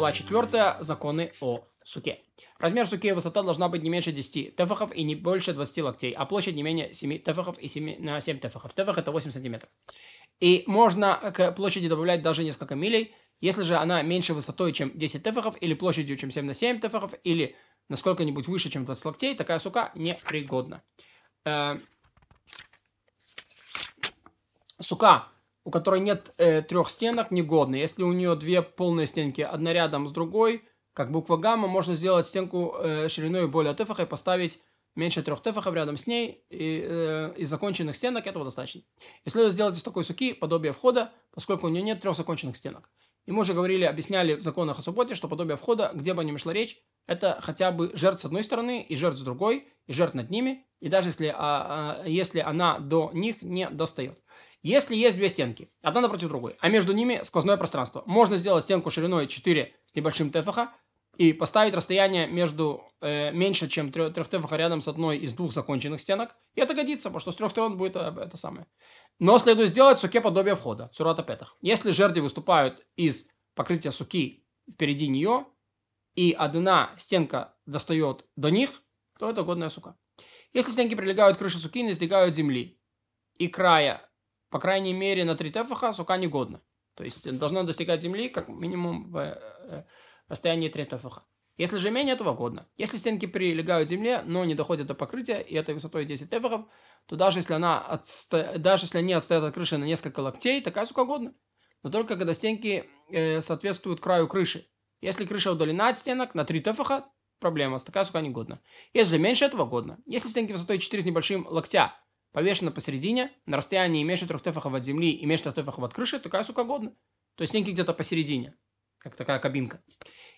Глава 4. Законы о суке. Размер суки и высота должна быть не меньше 10 тефахов и не больше 20 локтей, а площадь не менее 7 тефахов и 7, на 7 тефахов. Тефах это 8 сантиметров. И можно к площади добавлять даже несколько милей, если же она меньше высотой, чем 10 тефахов, или площадью, чем 7 на 7 тефахов, или насколько-нибудь выше, чем 20 локтей, такая сука непригодна. Э, сука, у которой нет э, трех стенок, негодна. Если у нее две полные стенки, одна рядом с другой, как буква гамма, можно сделать стенку э, шириной более тефаха и поставить меньше трех тефахов рядом с ней, и э, из законченных стенок этого достаточно. И следует сделать из такой суки подобие входа, поскольку у нее нет трех законченных стенок. И мы уже говорили, объясняли в законах о субботе, что подобие входа, где бы ни шла речь, это хотя бы жертв с одной стороны и жертв с другой, и жертв над ними, и даже если, а, а, если она до них не достает. Если есть две стенки, одна напротив другой, а между ними сквозное пространство, можно сделать стенку шириной 4 с небольшим тефаха и поставить расстояние между э, меньше, чем 3, 3 тефаха рядом с одной из двух законченных стенок. И это годится, потому что с трех сторон будет это, это самое. Но следует сделать суке подобие входа, цурата петах. Если жерди выступают из покрытия суки впереди нее, и одна стенка достает до них, то это годная сука. Если стенки прилегают к крыше суки не сдвигают земли, и края по крайней мере, на 3 тефаха сука негодна. То есть должна достигать земли как минимум в э, расстоянии 3 тефаха. Если же менее этого годно. Если стенки прилегают к земле, но не доходят до покрытия, и этой высотой 10 тефахов, то даже если, она отсто... даже если они отстоят от крыши на несколько локтей, такая сука годна. Но только когда стенки э, соответствуют краю крыши. Если крыша удалена от стенок на 3 тефаха, проблема, такая сука негодна. Если меньше этого годно. Если стенки высотой 4 с небольшим локтя повешена посередине, на расстоянии меньше трех тефахов от земли и меньше трех тефахов от крыши, такая сука годна. То есть стенки где-то посередине, как такая кабинка.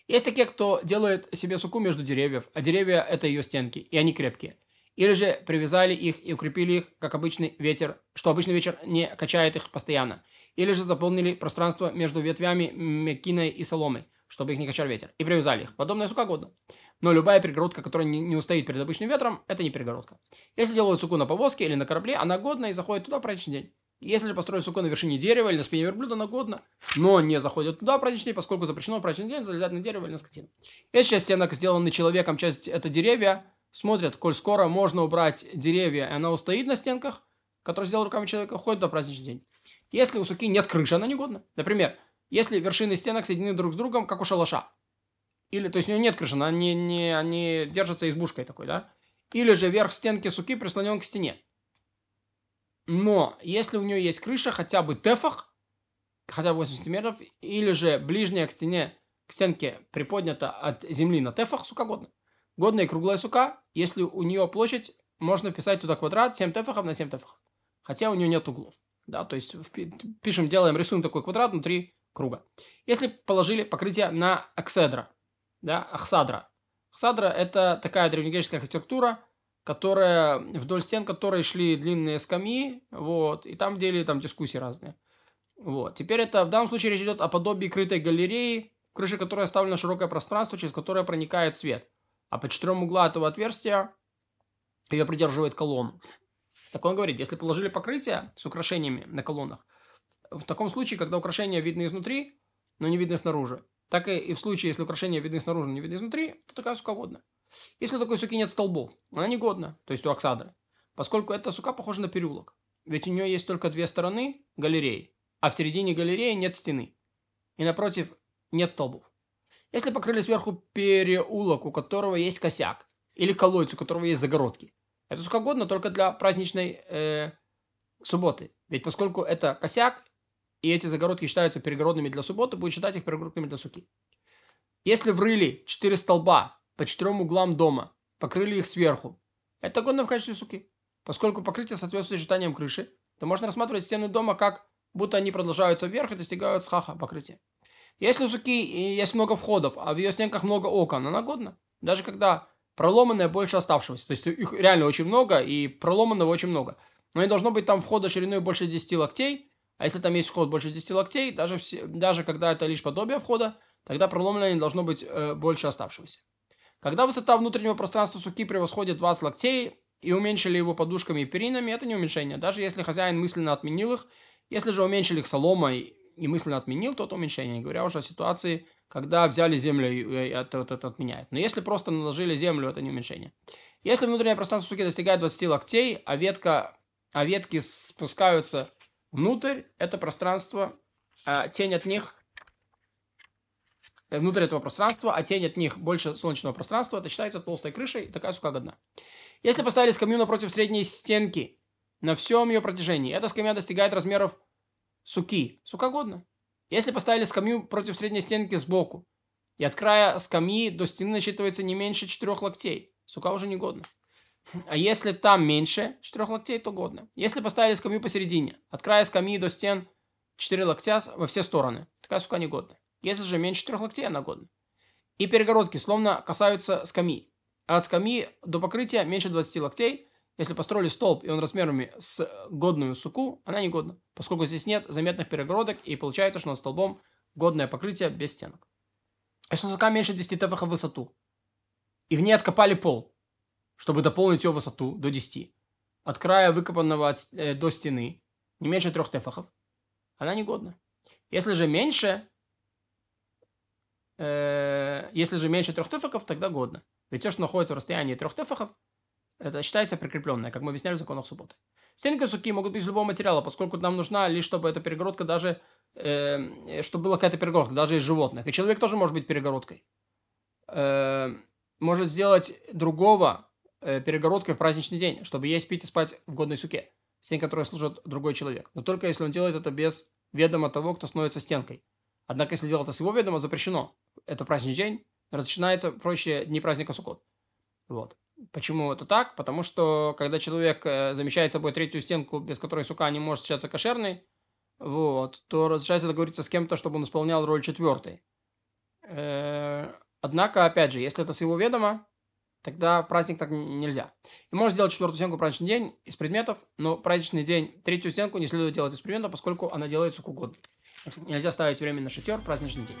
Есть такие, кто делает себе суку между деревьев, а деревья – это ее стенки, и они крепкие. Или же привязали их и укрепили их, как обычный ветер, что обычный ветер не качает их постоянно. Или же заполнили пространство между ветвями мекиной и соломы, чтобы их не качал ветер, и привязали их. Подобная сука годна. Но любая перегородка, которая не, устоит перед обычным ветром, это не перегородка. Если делают суку на повозке или на корабле, она годна и заходит туда в праздничный день. Если же построить суку на вершине дерева или на спине верблюда, она годна, но не заходит туда в праздничный день, поскольку запрещено в праздничный день залезать на дерево или на скотину. Если часть стенок сделана человеком, часть это деревья, смотрят, коль скоро можно убрать деревья, и она устоит на стенках, которые сделал руками человека, входит в праздничный день. Если у суки нет крыши, она негодна. Например, если вершины стенок соединены друг с другом, как у шалаша, или, то есть у нее нет крыши, она не, не, они держатся избушкой такой, да? Или же верх стенки суки прислонен к стене. Но если у нее есть крыша, хотя бы тефах, хотя бы 8 сантиметров, или же ближняя к стене, к стенке приподнята от земли на тефах, сука годна. Годная и круглая сука, если у нее площадь, можно вписать туда квадрат 7 тефахов на 7 тефахов. Хотя у нее нет углов. Да, то есть пишем, делаем, рисуем такой квадрат внутри круга. Если положили покрытие на акседра, да, Ахсадра. Ахсадра – это такая древнегреческая архитектура, которая, вдоль стен которой шли длинные скамьи, вот, и там делили там дискуссии разные. Вот. Теперь это в данном случае речь идет о подобии крытой галереи, в крыше которой оставлено широкое пространство, через которое проникает свет. А по четырем углам этого отверстия ее придерживает колонну. Так он говорит, если положили покрытие с украшениями на колоннах, в таком случае, когда украшения видны изнутри, но не видны снаружи, так и в случае, если украшения видны снаружи, не видны изнутри, то такая сука годна. Если такой суки нет столбов, она не годна, то есть у Оксадры, поскольку эта сука похожа на переулок. Ведь у нее есть только две стороны галереи, а в середине галереи нет стены. И напротив нет столбов. Если покрыли сверху переулок, у которого есть косяк, или колодец, у которого есть загородки, это сука годно только для праздничной э, субботы. Ведь поскольку это косяк, и эти загородки считаются перегородными для субботы, будет считать их перегородками для суки. Если врыли четыре столба по четырем углам дома, покрыли их сверху, это годно в качестве суки. Поскольку покрытие соответствует сочетаниям крыши, то можно рассматривать стены дома как будто они продолжаются вверх и достигают схаха покрытия. Если у суки есть много входов, а в ее стенках много окон, она годна. Даже когда проломанное больше оставшегося. То есть их реально очень много, и проломанного очень много. Но не должно быть там входа шириной больше 10 локтей, а если там есть вход больше 10 локтей, даже, все, даже когда это лишь подобие входа, тогда проломлено не должно быть э, больше оставшегося. Когда высота внутреннего пространства суки превосходит 20 локтей и уменьшили его подушками и перинами, это не уменьшение, даже если хозяин мысленно отменил их. Если же уменьшили их соломой и мысленно отменил, то это уменьшение, не говоря уже о ситуации, когда взяли землю, это, это, это отменяет. Но если просто наложили землю, это не уменьшение. Если внутреннее пространство суки достигает 20 локтей, а, ветка, а ветки спускаются внутрь, это пространство, а тень от них э, внутрь этого пространства, а тень от них больше солнечного пространства, это считается толстой крышей, такая сука годна. Если поставили скамью напротив средней стенки на всем ее протяжении, эта скамья достигает размеров суки. Сука годна. Если поставили скамью против средней стенки сбоку, и от края скамьи до стены насчитывается не меньше четырех локтей, сука уже не годна. А если там меньше четырех локтей, то годно. Если поставили скамью посередине, от края скамьи до стен 4 локтя во все стороны, такая сука не годна. Если же меньше четырех локтей, она годна. И перегородки словно касаются скамьи. А от скамьи до покрытия меньше 20 локтей – если построили столб, и он размерами с годную суку, она не годна, поскольку здесь нет заметных перегородок, и получается, что над столбом годное покрытие без стенок. Если сука меньше 10 тефахов в высоту, и в ней откопали пол, чтобы дополнить ее высоту до 10, от края выкопанного от, э, до стены не меньше 3 тефахов, она не годна. Если же меньше, э, если же меньше 3 тефахов, тогда годно. Ведь все, что находится в расстоянии 3 тефахов, это считается прикрепленное, как мы объясняли в законах субботы. Стенки суки могут быть из любого материала, поскольку нам нужна лишь, чтобы эта перегородка даже, э, чтобы была какая-то перегородка, даже из животных. И человек тоже может быть перегородкой. Э, может сделать другого э, перегородкой в праздничный день, чтобы есть, пить и спать в годной суке. Стен, которой служит другой человек. Но только если он делает это без ведома того, кто становится стенкой. Однако, если делать это с его ведома, запрещено. Это праздничный день, начинается проще дни праздника Суккот. Вот. Почему это так? Потому что, когда человек э, замещает собой третью стенку, без которой сука не может считаться кошерной, вот, то разрешается договориться с кем-то, чтобы он исполнял роль четвертой. Э, однако, опять же, если это с его ведома, тогда в праздник так нельзя. И можно сделать четвертую стенку в праздничный день из предметов, но праздничный день третью стенку не следует делать из предметов, поскольку она делает суку год. Нельзя ставить время на шатер в праздничный день.